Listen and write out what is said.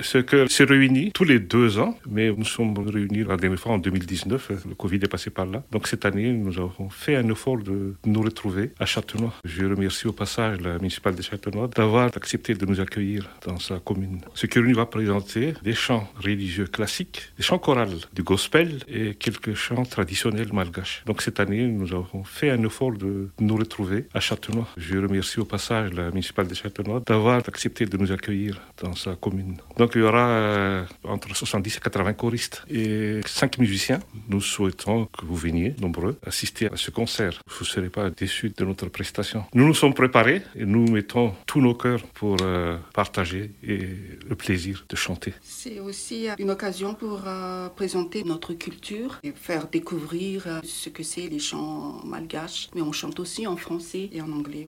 Ce que s'est réuni tous les deux ans, mais nous sommes réunis la dernière fois en 2019. Le Covid est passé par là. Donc cette année, nous avons fait un effort de nous retrouver à Châtenois. Je remercie au passage la municipale de Châtenois d'avoir accepté de nous accueillir dans sa commune. Ce que va présenter des chants religieux classiques, des chants chorales, du gospel et quelques chants traditionnels malgaches. Donc cette année, nous avons fait un effort de nous retrouver à Châtenois. Je remercie au passage la municipale de Châtenois d'avoir accepté de nous accueillir dans sa commune. Donc il y aura euh, entre 70 et 80 choristes et 5 musiciens. Nous souhaitons que vous veniez nombreux assister à ce concert. Vous ne serez pas déçus de notre prestation. Nous nous sommes préparés et nous mettons tous nos cœurs pour euh, partager et le plaisir de chanter. C'est aussi une occasion pour euh, présenter notre culture et faire découvrir ce que c'est les chants malgaches. Mais on chante aussi en français et en anglais.